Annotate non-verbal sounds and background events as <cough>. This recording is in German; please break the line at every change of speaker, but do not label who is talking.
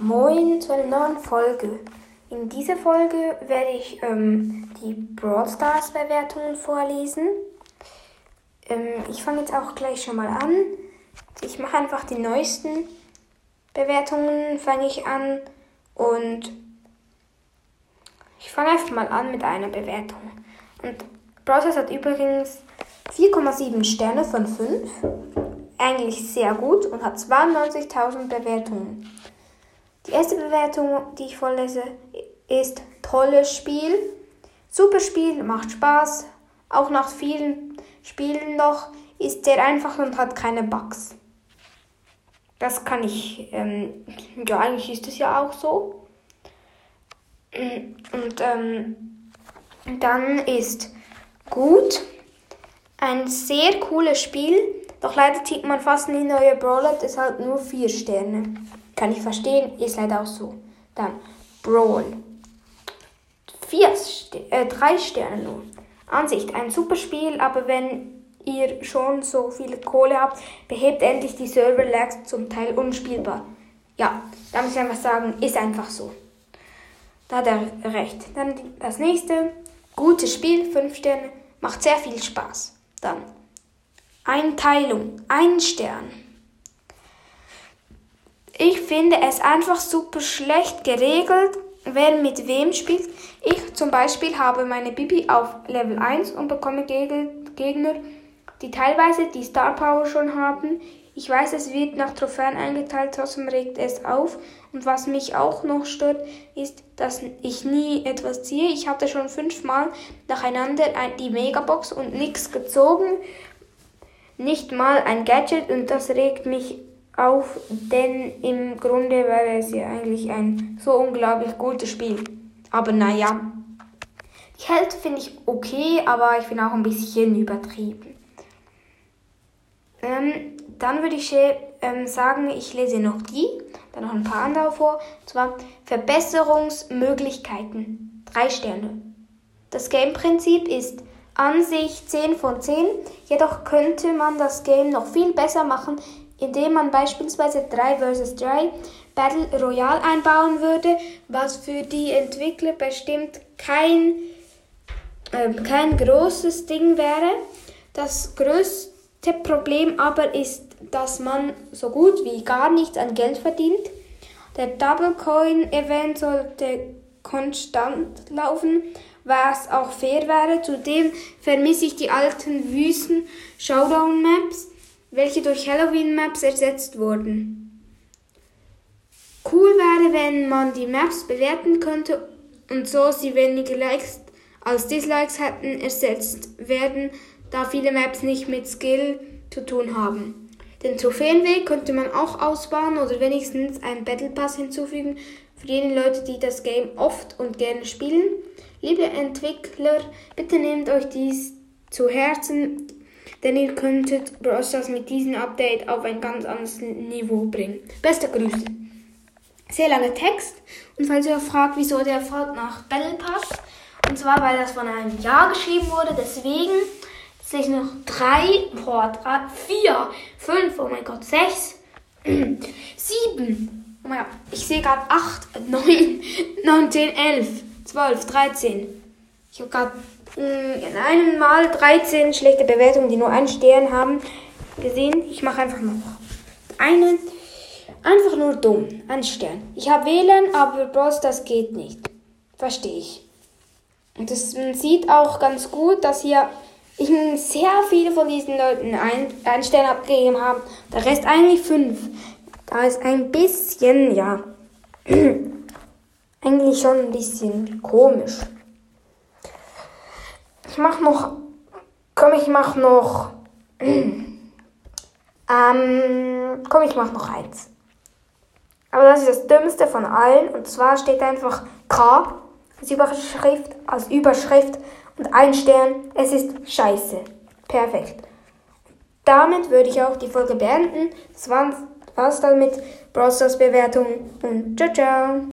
Moin zu einer neuen Folge. In dieser Folge werde ich ähm, die Brawl Stars Bewertungen vorlesen. Ähm, ich fange jetzt auch gleich schon mal an. Ich mache einfach die neuesten Bewertungen, fange ich an und ich fange einfach mal an mit einer Bewertung. Und Brawl Stars hat übrigens 4,7 Sterne von 5. Eigentlich sehr gut und hat 92.000 Bewertungen. Die erste Bewertung, die ich vorlese, ist tolles Spiel. Super Spiel, macht Spaß. Auch nach vielen Spielen noch ist sehr einfach und hat keine Bugs. Das kann ich, ähm, ja, eigentlich ist es ja auch so. Und ähm, dann ist gut. Ein sehr cooles Spiel, doch leider zieht man fast nie neue Brawler, deshalb nur vier Sterne. Kann ich verstehen, ist leider auch so. Dann Brawl. Vier, äh, drei Sterne nur. Ansicht, ein super Spiel, aber wenn ihr schon so viel Kohle habt, behebt endlich die Server-Lags zum Teil unspielbar. Ja, da muss ich einfach sagen, ist einfach so. Da hat er recht. Dann das nächste. Gutes Spiel, 5 Sterne, macht sehr viel Spaß. Dann Einteilung, ein Stern. Ich finde es einfach super schlecht geregelt, wer mit wem spielt. Ich zum Beispiel habe meine Bibi auf Level 1 und bekomme Gegner, die teilweise die Star Power schon haben. Ich weiß, es wird nach Trophäen eingeteilt, trotzdem regt es auf. Und was mich auch noch stört, ist, dass ich nie etwas ziehe. Ich hatte schon fünfmal nacheinander die Megabox und nichts gezogen. Nicht mal ein Gadget und das regt mich auf, denn im Grunde wäre es ja eigentlich ein so unglaublich gutes Spiel. Aber naja, die Hälfte finde ich okay, aber ich finde auch ein bisschen übertrieben. Ähm, dann würde ich ähm, sagen, ich lese noch die, dann noch ein paar andere vor. Und zwar Verbesserungsmöglichkeiten. Drei Sterne. Das Game-Prinzip ist an sich 10 von 10, jedoch könnte man das Game noch viel besser machen, indem man beispielsweise 3 vs 3 Battle Royale einbauen würde, was für die Entwickler bestimmt kein, äh, kein großes Ding wäre. Das größte Problem aber ist, dass man so gut wie gar nichts an Geld verdient. Der Double Coin Event sollte konstant laufen, was auch fair wäre. Zudem vermisse ich die alten Wüsten Showdown Maps welche durch Halloween-Maps ersetzt wurden. Cool wäre, wenn man die Maps bewerten könnte und so sie weniger Likes als Dislikes hätten ersetzt werden, da viele Maps nicht mit Skill zu tun haben. Den Trophäenweg könnte man auch ausbauen oder wenigstens einen Battle Pass hinzufügen für jene Leute, die das Game oft und gerne spielen. Liebe Entwickler, bitte nehmt euch dies zu Herzen denn ihr könntet Brawl Stars mit diesem Update auf ein ganz anderes Niveau bringen. Beste Grüße. Sehr langer Text und falls ihr fragt, wieso der folgt nach Battle Pass, und zwar weil das von einem Jahr geschrieben wurde, deswegen sehe noch drei, boah, drei, vier, fünf, oh mein Gott, sechs, <clears throat> sieben, oh mein Gott, ich sehe gerade acht, neun, <laughs> neun, zehn, elf, zwölf, dreizehn. Ich habe gerade in einem Mal 13 schlechte Bewertungen, die nur einen Stern haben, gesehen. Ich mache einfach noch einen. Einfach nur dumm. Ein Stern. Ich habe wählen, aber Bros, das geht nicht. Verstehe ich. Und das, man sieht auch ganz gut, dass hier ich sehr viele von diesen Leuten ein, einen Stern abgegeben haben. Der Rest eigentlich fünf. Da ist ein bisschen, ja, <clears throat> eigentlich schon ein bisschen komisch. Ich mach noch. Komm, ich mach noch. <clears throat> ähm, komm, ich mach noch eins. Aber das ist das dümmste von allen. Und zwar steht einfach K als Überschrift, als Überschrift und ein Stern. Es ist scheiße. Perfekt. Damit würde ich auch die Folge beenden. Das war's dann mit Browsers Bewertung und ciao, ciao.